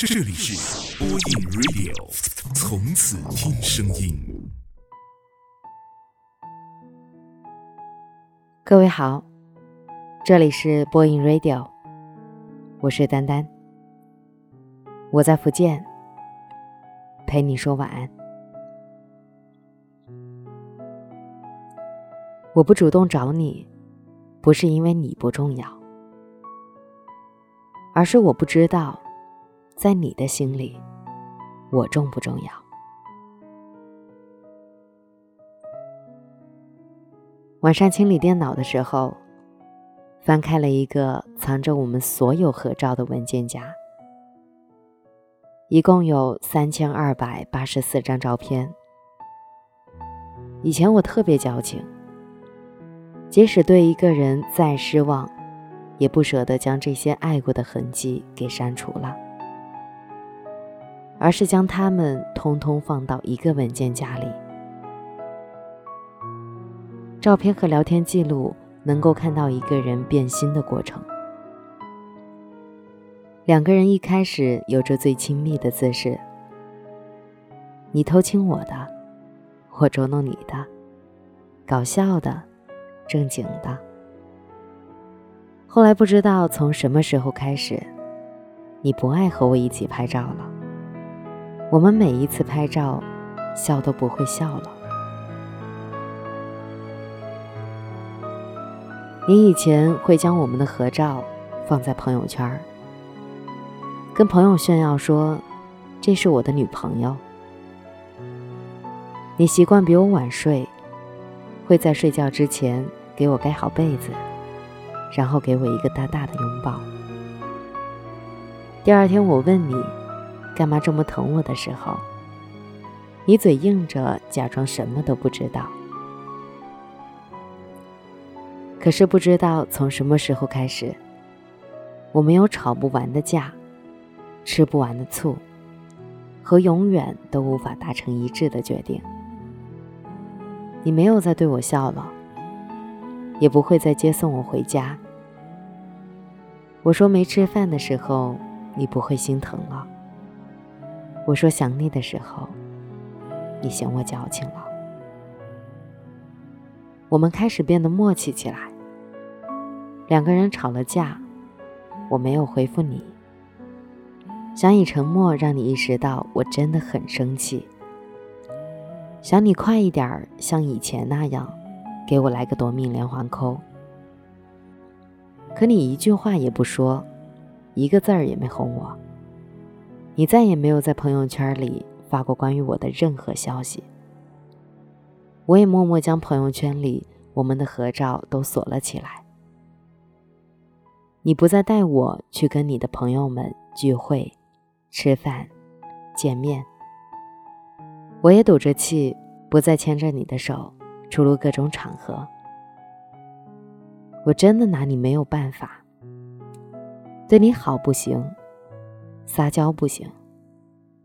这里是播音 Radio，从此听声音。各位好，这里是播音 Radio，我是丹丹，我在福建，陪你说晚安。我不主动找你，不是因为你不重要，而是我不知道。在你的心里，我重不重要？晚上清理电脑的时候，翻开了一个藏着我们所有合照的文件夹，一共有三千二百八十四张照片。以前我特别矫情，即使对一个人再失望，也不舍得将这些爱过的痕迹给删除了。而是将它们通通放到一个文件夹里。照片和聊天记录能够看到一个人变心的过程。两个人一开始有着最亲密的姿势，你偷亲我的，我捉弄你的，搞笑的，正经的。后来不知道从什么时候开始，你不爱和我一起拍照了。我们每一次拍照，笑都不会笑了。你以前会将我们的合照放在朋友圈，跟朋友炫耀说这是我的女朋友。你习惯比我晚睡，会在睡觉之前给我盖好被子，然后给我一个大大的拥抱。第二天我问你。干嘛这么疼我的时候，你嘴硬着，假装什么都不知道。可是不知道从什么时候开始，我们有吵不完的架，吃不完的醋，和永远都无法达成一致的决定。你没有再对我笑了，也不会再接送我回家。我说没吃饭的时候，你不会心疼了。我说想你的时候，你嫌我矫情了。我们开始变得默契起来。两个人吵了架，我没有回复你，想以沉默让你意识到我真的很生气。想你快一点像以前那样，给我来个夺命连环扣。可你一句话也不说，一个字儿也没哄我。你再也没有在朋友圈里发过关于我的任何消息，我也默默将朋友圈里我们的合照都锁了起来。你不再带我去跟你的朋友们聚会、吃饭、见面，我也赌着气不再牵着你的手出入各种场合。我真的拿你没有办法，对你好不行。撒娇不行，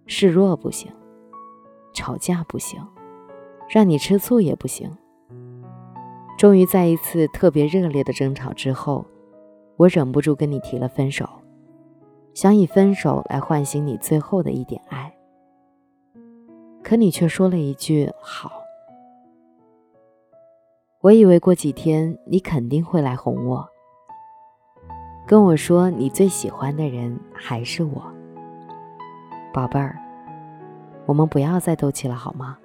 示弱不行，吵架不行，让你吃醋也不行。终于在一次特别热烈的争吵之后，我忍不住跟你提了分手，想以分手来唤醒你最后的一点爱。可你却说了一句“好”。我以为过几天你肯定会来哄我。跟我说你最喜欢的人还是我，宝贝儿，我们不要再斗气了好吗？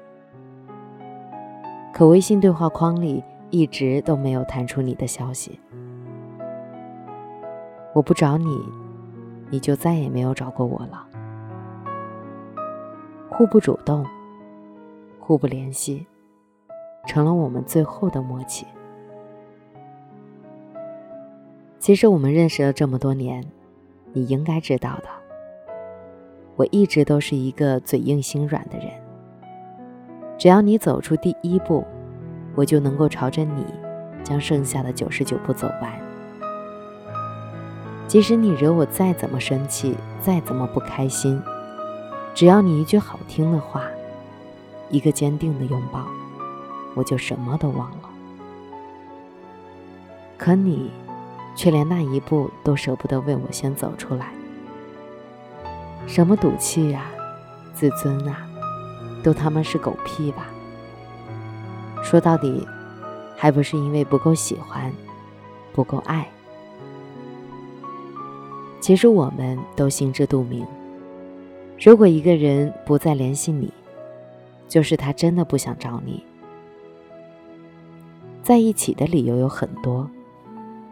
可微信对话框里一直都没有弹出你的消息，我不找你，你就再也没有找过我了。互不主动，互不联系，成了我们最后的默契。其实我们认识了这么多年，你应该知道的。我一直都是一个嘴硬心软的人。只要你走出第一步，我就能够朝着你将剩下的九十九步走完。即使你惹我再怎么生气，再怎么不开心，只要你一句好听的话，一个坚定的拥抱，我就什么都忘了。可你。却连那一步都舍不得为我先走出来，什么赌气啊，自尊啊，都他妈是狗屁吧！说到底，还不是因为不够喜欢，不够爱。其实我们都心知肚明，如果一个人不再联系你，就是他真的不想找你。在一起的理由有很多，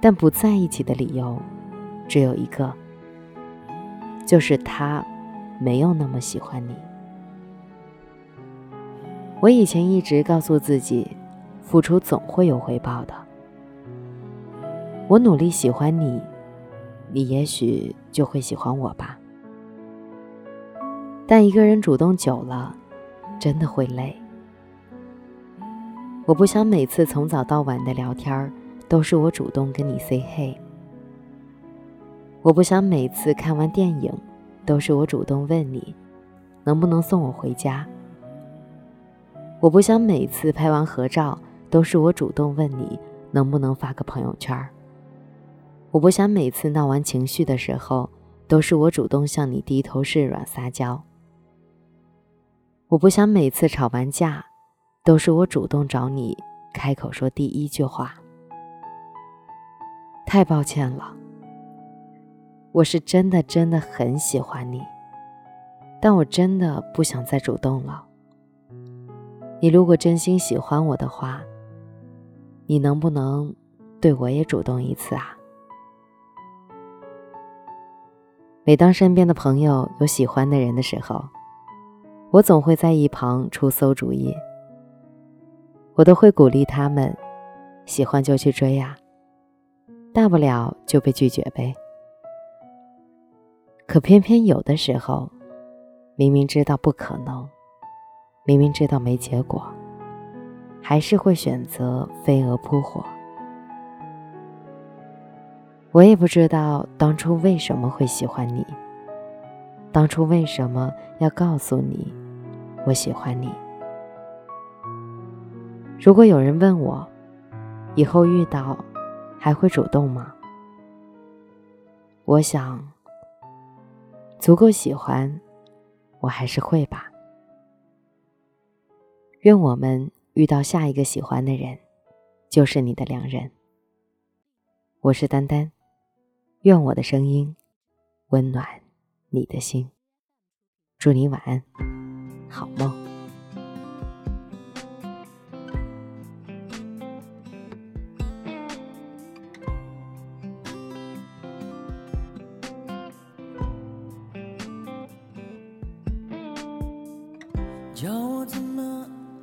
但不在一起的理由只有一个，就是他没有那么喜欢你。我以前一直告诉自己，付出总会有回报的。我努力喜欢你。你也许就会喜欢我吧，但一个人主动久了，真的会累。我不想每次从早到晚的聊天儿都是我主动跟你 say hey。我不想每次看完电影都是我主动问你能不能送我回家。我不想每次拍完合照都是我主动问你能不能发个朋友圈。我不想每次闹完情绪的时候，都是我主动向你低头示软撒娇。我不想每次吵完架，都是我主动找你开口说第一句话。太抱歉了，我是真的真的很喜欢你，但我真的不想再主动了。你如果真心喜欢我的话，你能不能对我也主动一次啊？每当身边的朋友有喜欢的人的时候，我总会在一旁出馊主意。我都会鼓励他们，喜欢就去追呀，大不了就被拒绝呗。可偏偏有的时候，明明知道不可能，明明知道没结果，还是会选择飞蛾扑火。我也不知道当初为什么会喜欢你，当初为什么要告诉你我喜欢你。如果有人问我，以后遇到还会主动吗？我想，足够喜欢，我还是会吧。愿我们遇到下一个喜欢的人，就是你的良人。我是丹丹。愿我的声音温暖你的心。祝你晚安，好梦。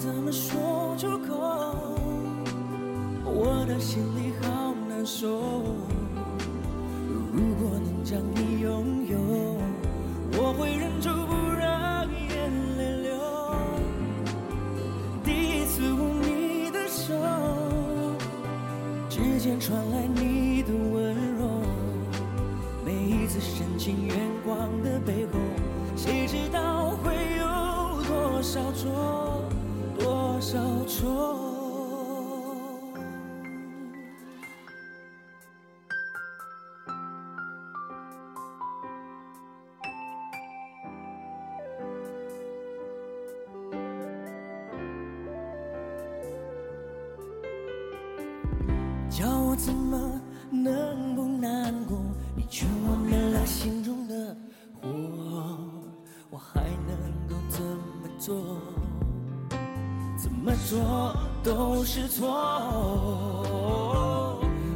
怎么说出口，我的心里好难受。如果能将你怎么能不难过？你劝我灭了心中的火，我还能够怎么做？怎么做都是错。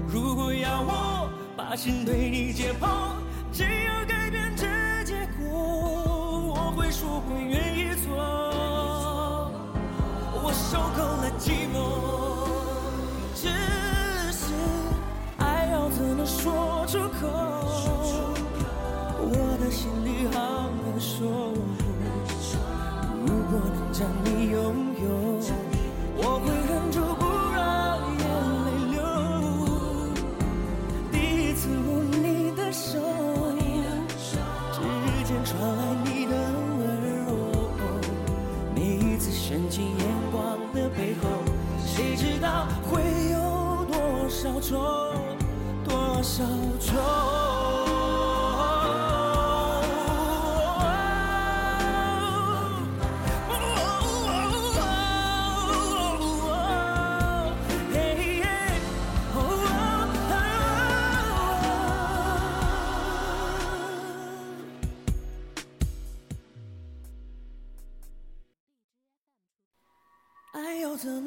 如果要我把心对你解剖，只有改变这结果，我会说会愿意做。我受够了寂寞。传来你的温柔。每一次深情眼光的背后，谁知道会有多少愁，多少愁。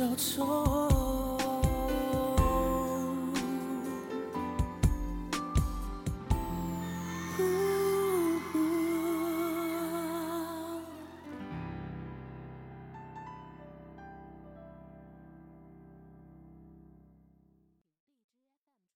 交错。